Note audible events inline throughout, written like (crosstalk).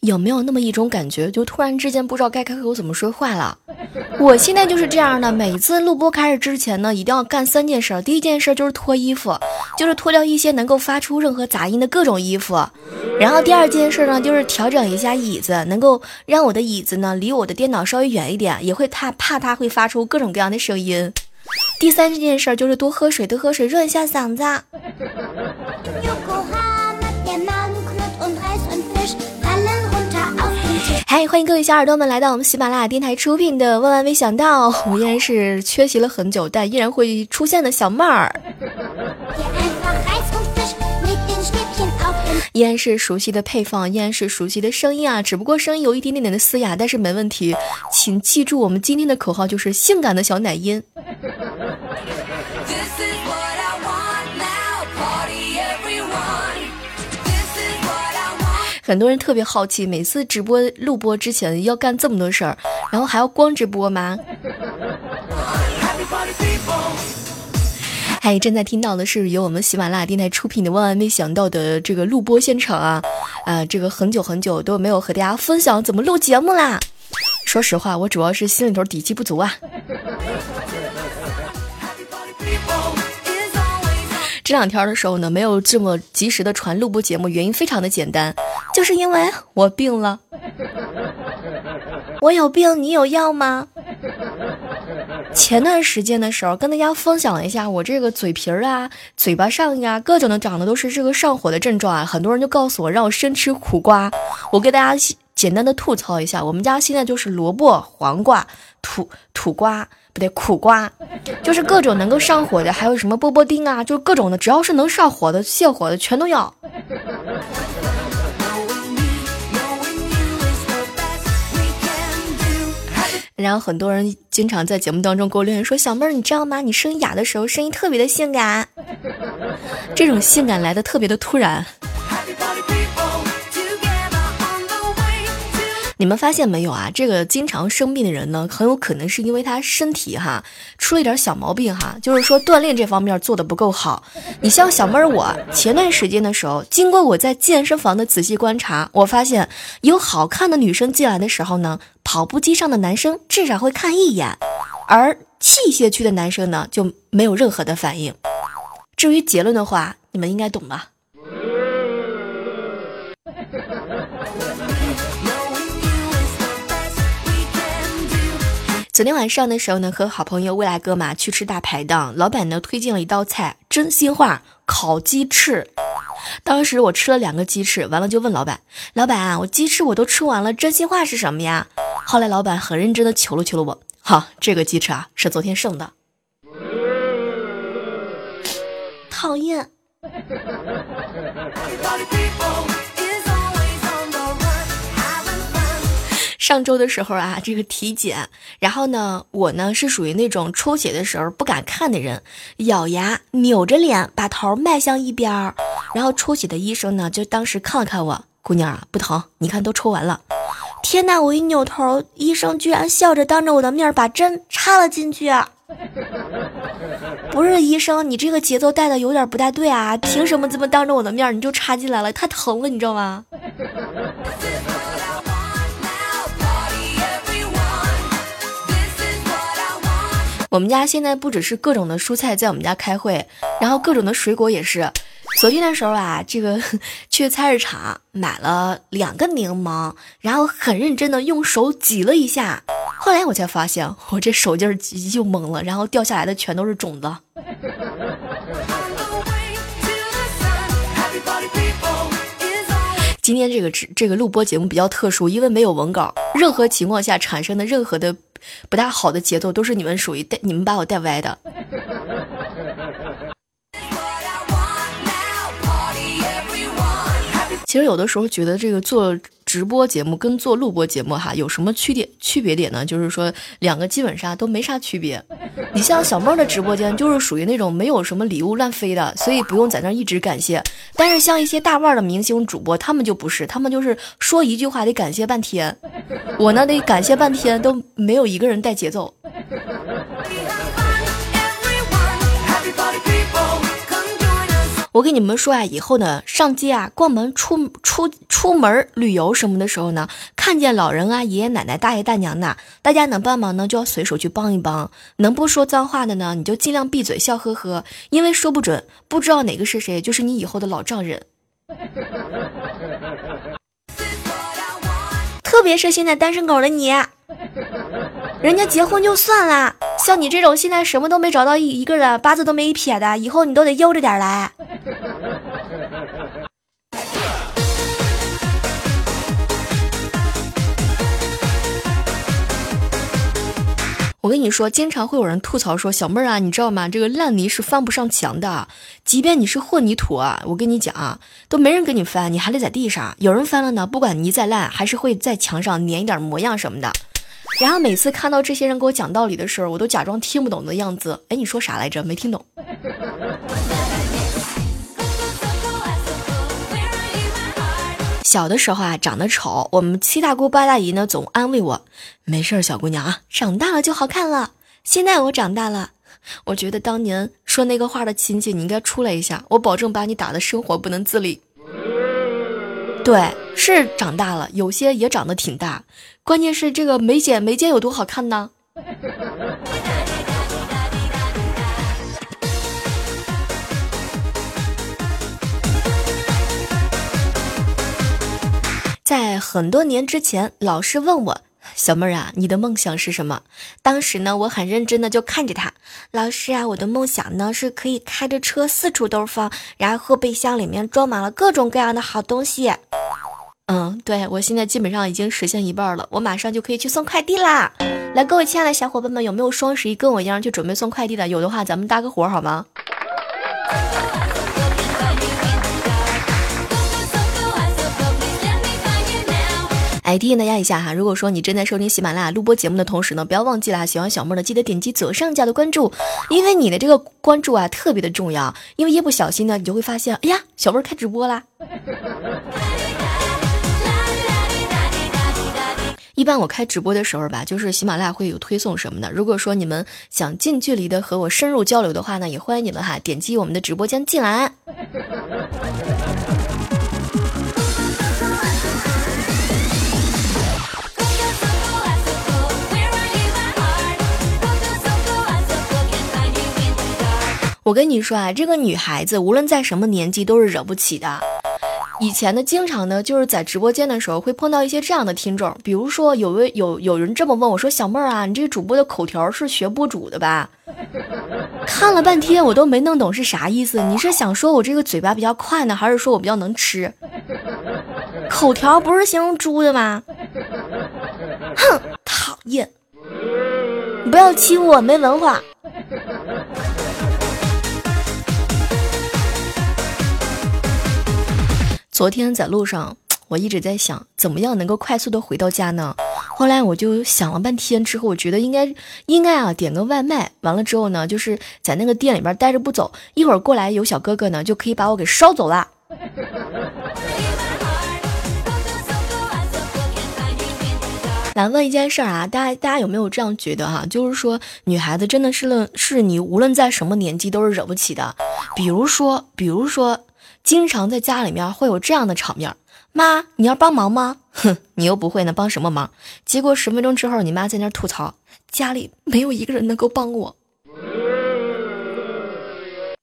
有没有那么一种感觉，就突然之间不知道该开口怎么说话了？(laughs) 我现在就是这样的，每次录播开始之前呢，一定要干三件事。第一件事就是脱衣服，就是脱掉一些能够发出任何杂音的各种衣服。然后第二件事呢，就是调整一下椅子，能够让我的椅子呢离我的电脑稍微远一点，也会怕怕它会发出各种各样的声音。第三件事就是多喝水，多喝水润一下嗓子。嗨，欢迎各位小耳朵们来到我们喜马拉雅电台出品的《万万没想到》，我依然是缺席了很久，但依然会出现的小妹儿。依然是熟悉的配方，依然是熟悉的声音啊，只不过声音有一点点点的嘶哑，但是没问题。请记住，我们今天的口号就是性感的小奶音。很多人特别好奇，每次直播录播之前要干这么多事儿，然后还要光直播吗？嗨，正在听到的是由我们喜马拉雅电台出品的《万万没想到》的这个录播现场啊，啊，这个很久很久都没有和大家分享怎么录节目啦。说实话，我主要是心里头底气不足啊。这两天的时候呢，没有这么及时的传录播节目，原因非常的简单，就是因为我病了。我有病，你有药吗？前段时间的时候，跟大家分享了一下我这个嘴皮儿啊、嘴巴上呀，各种的长的都是这个上火的症状啊。很多人就告诉我让我生吃苦瓜，我给大家简单的吐槽一下，我们家现在就是萝卜、黄瓜、土土瓜，不对，苦瓜，就是各种能够上火的，还有什么波波丁啊，就是各种的，只要是能上火的、泻火的，全都要。然后很多人经常在节目当中给我留言说：“小妹儿，你知道吗？你声音哑的时候，声音特别的性感，这种性感来的特别的突然。你们发现没有啊？这个经常生病的人呢，很有可能是因为他身体哈出了一点小毛病哈，就是说锻炼这方面做的不够好。你像小妹儿我，前段时间的时候，经过我在健身房的仔细观察，我发现有好看的女生进来的时候呢，跑步机上的男生至少会看一眼，而器械区的男生呢就没有任何的反应。至于结论的话，你们应该懂吧？昨天晚上的时候呢，和好朋友未来哥嘛去吃大排档，老板呢推荐了一道菜，真心话烤鸡翅。当时我吃了两个鸡翅，完了就问老板：“老板啊，我鸡翅我都吃完了，真心话是什么呀？”后来老板很认真的求了求了我，哈，这个鸡翅啊是昨天剩的。(laughs) 讨厌。上周的时候啊，(laughs) 这个体检，然后呢，我呢是属于那种抽血的时候不敢看的人，咬牙扭着脸把头迈向一边儿，然后抽血的医生呢就当时看了看我，姑娘啊不疼，你看都抽完了。天呐，我一扭头，医生居然笑着当着我的面把针插了进去。不是医生，你这个节奏带的有点不太对啊！凭什么这么当着我的面你就插进来了？太疼了，你知道吗？我们家现在不只是各种的蔬菜在我们家开会，然后各种的水果也是。昨天的时候啊，这个 (laughs) 去菜市场买了两个柠檬，然后很认真的用手挤了一下，后来我才发现我这手劲儿挤就懵了，然后掉下来的全都是种子。今天这个直这个录播节目比较特殊，因为没有文稿，任何情况下产生的任何的不大好的节奏，都是你们属于带你们把我带歪的。其实有的时候觉得这个做直播节目跟做录播节目哈有什么区别区别点呢？就是说两个基本上都没啥区别。你像小妹的直播间就是属于那种没有什么礼物乱飞的，所以不用在那一直感谢。但是像一些大腕的明星主播，他们就不是，他们就是说一句话得感谢半天。我呢得感谢半天都没有一个人带节奏。我跟你们说啊，以后呢，上街啊、逛门、出出出门旅游什么的时候呢，看见老人啊、爷爷奶奶、大爷大娘的，大家能帮忙呢，就要随手去帮一帮；能不说脏话的呢，你就尽量闭嘴，笑呵呵，因为说不准，不知道哪个是谁，就是你以后的老丈人。特别是现在单身狗的你，人家结婚就算了，像你这种现在什么都没找到一一个人，八字都没一撇的，以后你都得悠着点来。我跟你说，经常会有人吐槽说：“小妹儿啊，你知道吗？这个烂泥是翻不上墙的，即便你是混凝土啊，我跟你讲啊，都没人给你翻，你还得在地上。有人翻了呢，不管泥再烂，还是会在墙上粘一点模样什么的。”然后每次看到这些人给我讲道理的时候，我都假装听不懂的样子。哎，你说啥来着？没听懂。小的时候啊，长得丑，我们七大姑八大姨呢总安慰我，没事儿，小姑娘啊，长大了就好看了。现在我长大了，我觉得当年说那个话的亲戚，你应该出来一下，我保证把你打的生活不能自理。对，是长大了，有些也长得挺大，关键是这个眉剪眉间有多好看呢？在很多年之前，老师问我：“小妹儿啊，你的梦想是什么？”当时呢，我很认真的就看着他，老师啊，我的梦想呢是可以开着车四处兜风，然后后备箱里面装满了各种各样的好东西。嗯，对我现在基本上已经实现一半了，我马上就可以去送快递啦！来，各位亲爱的小伙伴们，有没有双十一跟我一样去准备送快递的？有的话，咱们搭个伙好吗？哎，提醒大家一下哈，如果说你正在收听喜马拉雅录播节目的同时呢，不要忘记了喜欢小妹的记得点击左上角的关注，因为你的这个关注啊特别的重要，因为一不小心呢，你就会发现，哎呀，小妹开直播啦。一般我开直播的时候吧，就是喜马拉雅会有推送什么的。如果说你们想近距离的和我深入交流的话呢，也欢迎你们哈点击我们的直播间进来。我跟你说啊，这个女孩子无论在什么年纪都是惹不起的。以前呢，经常呢就是在直播间的时候会碰到一些这样的听众，比如说有位有有人这么问我说：“小妹儿啊，你这主播的口条是学播主的吧？”看了半天我都没弄懂是啥意思。你是想说我这个嘴巴比较快呢，还是说我比较能吃？口条不是形容猪的吗？哼，讨厌！不要欺负我没文化。昨天在路上，(tsk) 我一直在想，怎么样能够快速的回到家呢？后来我就想了半天，之后我觉得应该应该啊点个外卖，完了之后呢，就是在那个店里边待着不走，一会儿过来有小哥哥呢，就可以把我给捎走了。(laughs) 来问一件事儿啊，大家大家有没有这样觉得哈、就是说，女孩子真的是论是你无论在什么年纪都是惹不起的。比如说，比如说，经常在家里面会有这样的场面：妈，你要帮忙吗？(laughs) 哼，你又不会呢，帮什么忙？结果十分钟之后，你妈在那吐槽，家里没有一个人能够帮我。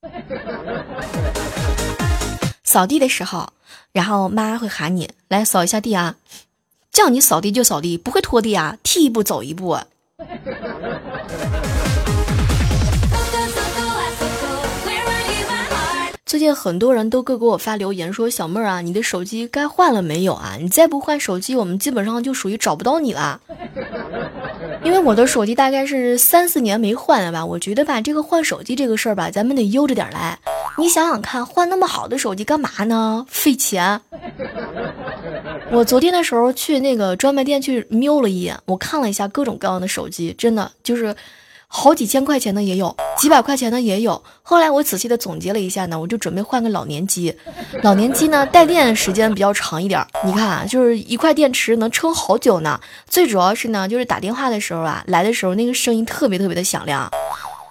(laughs) 扫地的时候，然后妈会喊你来扫一下地啊，叫你扫地就扫地，不会拖地啊，踢一步走一步。最近很多人都各给我发留言说：“小妹儿啊，你的手机该换了没有啊？你再不换手机，我们基本上就属于找不到你了。(laughs) ”因为我的手机大概是三四年没换了吧，我觉得吧，这个换手机这个事儿吧，咱们得悠着点来。你想想看，换那么好的手机干嘛呢？费钱。我昨天的时候去那个专卖店去瞄了一眼，我看了一下各种各样的手机，真的就是。好几千块钱的也有，几百块钱的也有。后来我仔细的总结了一下呢，我就准备换个老年机。老年机呢，带电时间比较长一点。你看啊，就是一块电池能撑好久呢。最主要是呢，就是打电话的时候啊，来的时候那个声音特别特别的响亮。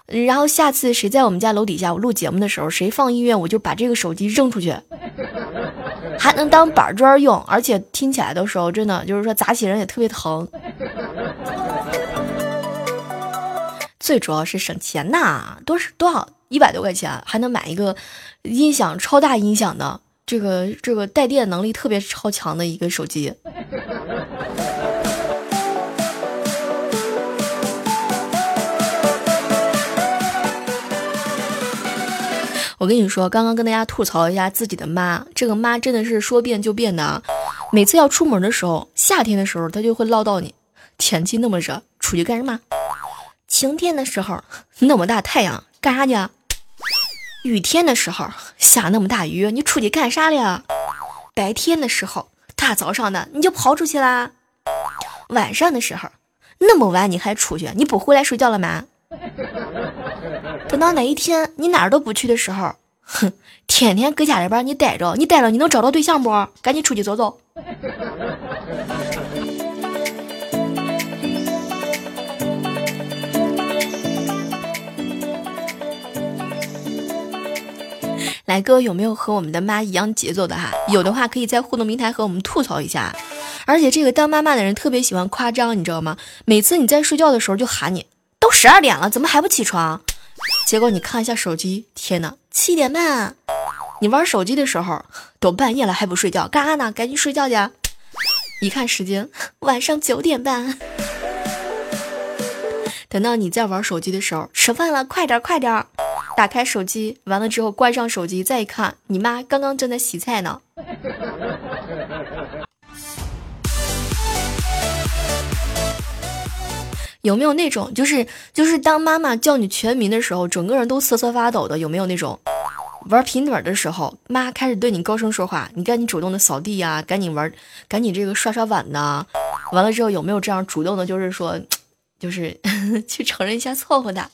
然后下次谁在我们家楼底下我录节目的时候，谁放音乐，我就把这个手机扔出去，还能当板砖用，而且听起来的时候真的就是说砸起人也特别疼。最主要是省钱呐，多是多少一百多块钱还能买一个音响超大音响的，这个这个带电能力特别超强的一个手机。我跟你说，刚刚跟大家吐槽一下自己的妈，这个妈真的是说变就变的。每次要出门的时候，夏天的时候她就会唠叨你，天气那么热，出去干什么？晴天的时候那么大太阳干啥去？雨天的时候下那么大雨，你出去干啥了？白天的时候大早上的你就跑出去啦。晚上的时候那么晚你还出去，你不回来睡觉了吗？等到哪一天你哪儿都不去的时候，哼，天天搁家里边你待着，你待着你能找到对象不？赶紧出去走走。来哥有没有和我们的妈一样节奏的哈？有的话可以在互动平台和我们吐槽一下。而且这个当妈妈的人特别喜欢夸张，你知道吗？每次你在睡觉的时候就喊你，都十二点了，怎么还不起床？结果你看一下手机，天哪，七点半！你玩手机的时候都半夜了还不睡觉，干啥呢？赶紧睡觉去！一看时间，晚上九点半。等到你在玩手机的时候，吃饭了，快点快点！打开手机，完了之后关上手机，再一看，你妈刚刚正在洗菜呢。(laughs) 有没有那种，就是就是当妈妈叫你全名的时候，整个人都瑟瑟发抖的？有没有那种玩平腿的时候，妈开始对你高声说话，你赶紧主动的扫地呀，赶紧玩，赶紧这个刷刷碗呐。完了之后有没有这样主动的，就是说，就是 (laughs) 去承认一下错误的？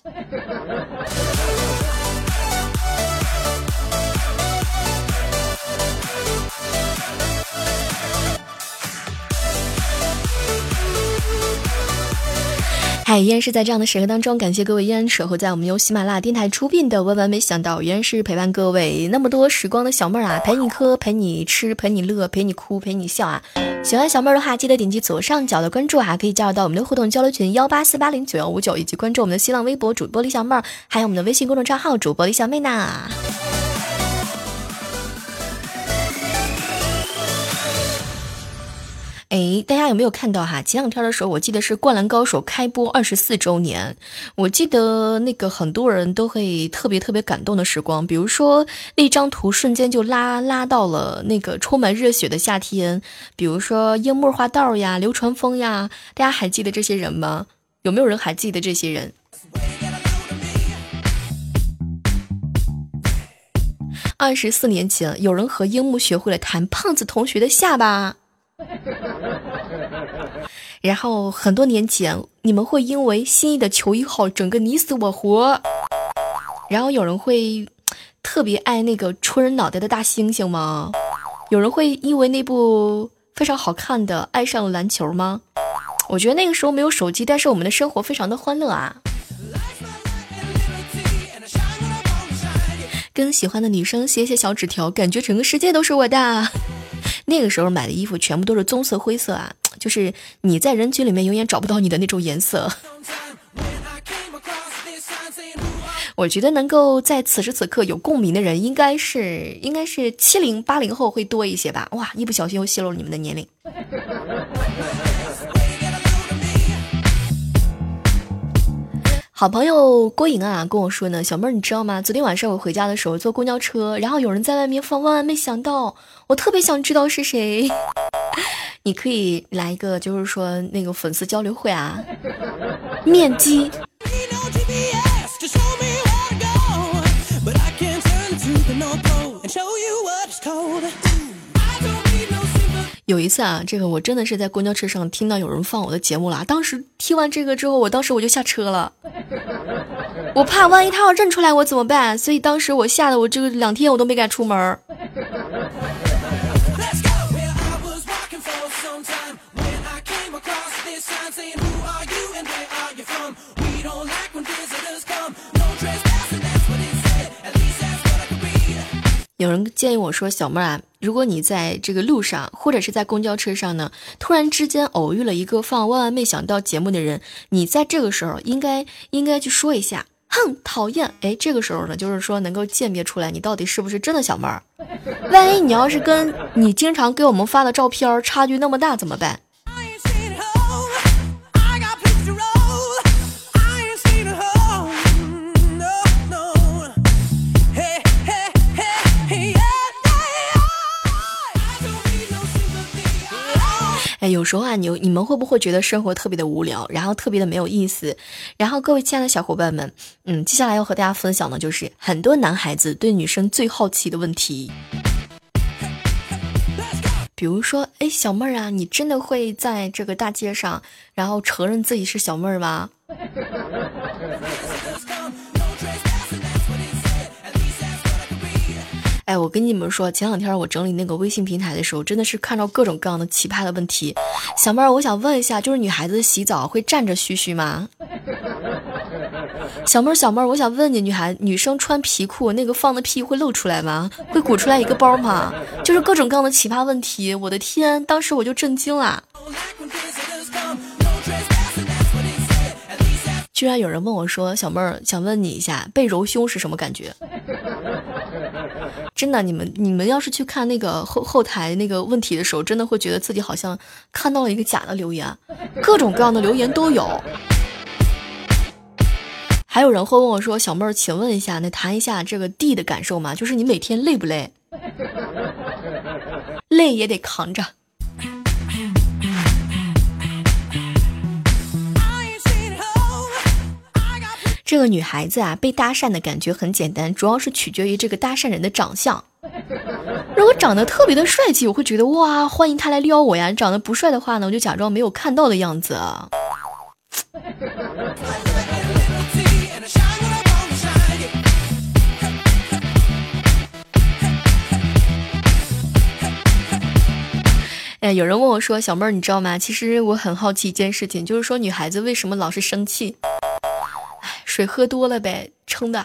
嗨，依然是在这样的时刻当中，感谢各位依然守候在我们由喜马拉雅电台出品的《万万没想到》，依然是陪伴各位那么多时光的小妹儿啊，陪你喝，陪你吃，陪你乐，陪你哭，陪你笑啊！喜欢小妹儿的话，记得点击左上角的关注啊，可以加入到我们的互动交流群幺八四八零九幺五九，以及关注我们的新浪微博主播李小妹儿，还有我们的微信公众账号主播李小妹呢。哎，大家有没有看到哈？前两天的时候，我记得是《灌篮高手》开播二十四周年，我记得那个很多人都会特别特别感动的时光，比如说那张图瞬间就拉拉到了那个充满热血的夏天，比如说樱木花道呀、流川枫呀，大家还记得这些人吗？有没有人还记得这些人？二十四年前，有人和樱木学会了弹胖子同学的下巴。(laughs) 然后很多年前，你们会因为心仪的球衣号整个你死我活。然后有人会特别爱那个戳人脑袋的大猩猩吗？有人会因为那部非常好看的爱上了篮球吗？我觉得那个时候没有手机，但是我们的生活非常的欢乐啊。跟喜欢的女生写写小纸条，感觉整个世界都是我的。那个时候买的衣服全部都是棕色、灰色啊，(tsk) 就是你在人群里面永远找不到你的那种颜色。(laughs) 我觉得能够在此时此刻有共鸣的人，应该是应该是七零八零后会多一些吧。哇，一不小心又泄露了你们的年龄。好朋友郭颖啊跟我说呢，小妹儿你知道吗？昨天晚上我回家的时候坐公交车，然后有人在外面放《万万没想到》，我特别想知道是谁。(laughs) 你可以来一个，就是说那个粉丝交流会啊，面基。有一次啊，这个我真的是在公交车上听到有人放我的节目了。当时听完这个之后，我当时我就下车了，我怕万一他要认出来我怎么办？所以当时我吓得我这个两天我都没敢出门。有人建议我说：“小妹儿啊，如果你在这个路上或者是在公交车上呢，突然之间偶遇了一个放《万万没想到》节目的人，你在这个时候应该应该去说一下，哼，讨厌！哎，这个时候呢，就是说能够鉴别出来你到底是不是真的小妹儿。万一你要是跟你经常给我们发的照片差距那么大怎么办？哎，有时候啊，你你们会不会觉得生活特别的无聊，然后特别的没有意思？然后各位亲爱的小伙伴们，嗯，接下来要和大家分享的就是很多男孩子对女生最好奇的问题。比如说，哎，小妹儿啊，你真的会在这个大街上，然后承认自己是小妹儿吗？哎，我跟你们说，前两天我整理那个微信平台的时候，真的是看到各种各样的奇葩的问题。小妹儿，我想问一下，就是女孩子洗澡会站着嘘嘘吗？(laughs) 小妹儿，小妹儿，我想问你，女孩女生穿皮裤那个放的屁会露出来吗？会鼓出来一个包吗？就是各种各样的奇葩问题，我的天，当时我就震惊了。居然有人问我说：“小妹儿，想问你一下，被揉胸是什么感觉？”真的，你们你们要是去看那个后后台那个问题的时候，真的会觉得自己好像看到了一个假的留言，各种各样的留言都有。还有人会问我说：“小妹儿，请问一下，那谈一下这个地的感受吗？就是你每天累不累？(laughs) 累也得扛着。”这个女孩子啊，被搭讪的感觉很简单，主要是取决于这个搭讪人的长相。如果长得特别的帅气，我会觉得哇，欢迎他来撩我呀；长得不帅的话呢，我就假装没有看到的样子。哎，有人问我说：“小妹儿，你知道吗？其实我很好奇一件事情，就是说女孩子为什么老是生气？水喝多了呗，撑的。”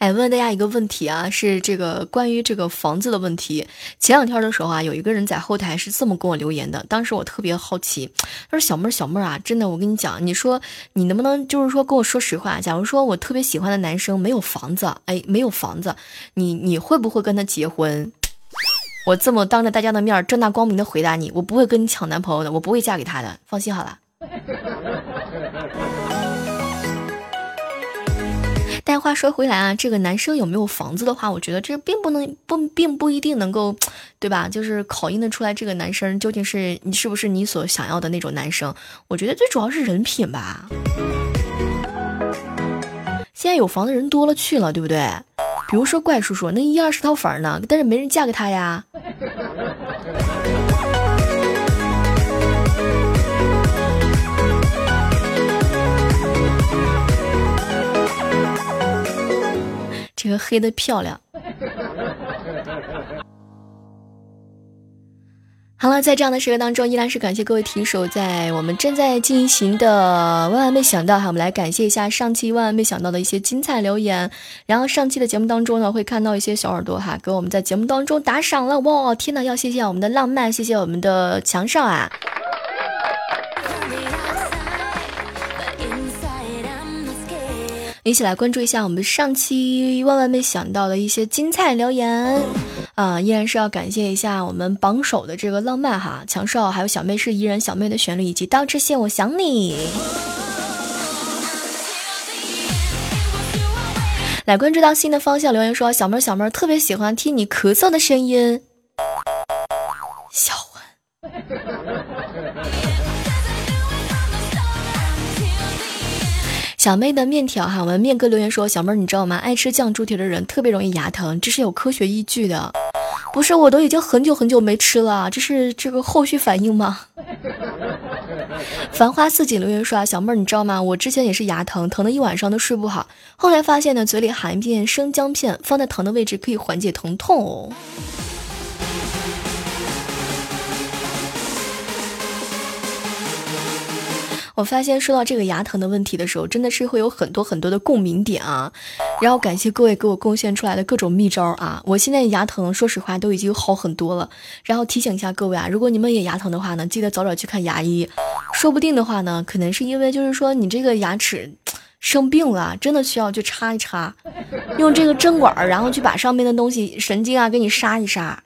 哎，问大家一个问题啊，是这个关于这个房子的问题。前两天的时候啊，有一个人在后台是这么跟我留言的，当时我特别好奇，他说：“小妹儿，小妹儿啊，真的，我跟你讲，你说你能不能就是说跟我说实话？假如说我特别喜欢的男生没有房子，哎，没有房子，你你会不会跟他结婚？”我这么当着大家的面正大光明的回答你，我不会跟你抢男朋友的，我不会嫁给他的，放心好了。但话说回来啊，这个男生有没有房子的话，我觉得这并不能不并不一定能够，对吧？就是考验得出来这个男生究竟是你是不是你所想要的那种男生。我觉得最主要是人品吧。现在有房的人多了去了，对不对？比如说怪叔叔，那一二十套房呢，但是没人嫁给他呀。黑的漂亮。好了，在这样的时刻当中，依然是感谢各位提手在我们正在进行的万万没想到，哈，我们来感谢一下上期万万没想到的一些精彩留言。然后上期的节目当中呢，会看到一些小耳朵哈，给我们在节目当中打赏了，哇，天呐，要谢谢我们的浪漫，谢谢我们的强少啊。一起来关注一下我们上期万万没想到的一些精彩留言啊！依然是要感谢一下我们榜首的这个浪漫哈强少，还有小妹是怡人小妹的旋律，以及刀之线我想你。来关注到新的方向留言说，小妹儿小妹儿特别喜欢听你咳嗽的声音，小妹的面条哈，我们面哥留言说，小妹儿你知道吗？爱吃酱猪蹄的人特别容易牙疼，这是有科学依据的。不是，我都已经很久很久没吃了，这是这个后续反应吗？繁花似锦留言说啊，小妹儿你知道吗？我之前也是牙疼，疼的一晚上都睡不好，后来发现呢，嘴里含一片生姜片，放在疼的位置可以缓解疼痛哦。我发现说到这个牙疼的问题的时候，真的是会有很多很多的共鸣点啊。然后感谢各位给我贡献出来的各种秘招啊！我现在牙疼，说实话都已经好很多了。然后提醒一下各位啊，如果你们也牙疼的话呢，记得早点去看牙医。说不定的话呢，可能是因为就是说你这个牙齿生病了，真的需要去插一插，用这个针管，然后去把上面的东西神经啊给你杀一杀。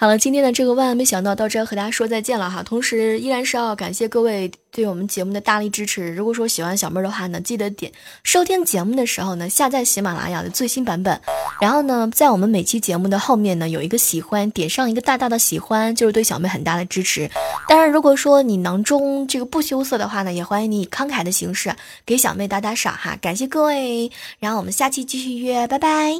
好了，今天的这个万万没想到到这儿和大家说再见了哈。同时，依然是要感谢各位对我们节目的大力支持。如果说喜欢小妹儿的话呢，记得点收听节目的时候呢，下载喜马拉雅的最新版本。然后呢，在我们每期节目的后面呢，有一个喜欢，点上一个大大的喜欢，就是对小妹很大的支持。当然，如果说你囊中这个不羞涩的话呢，也欢迎你以慷慨的形式给小妹打打赏哈。感谢各位，然后我们下期继续约，拜拜。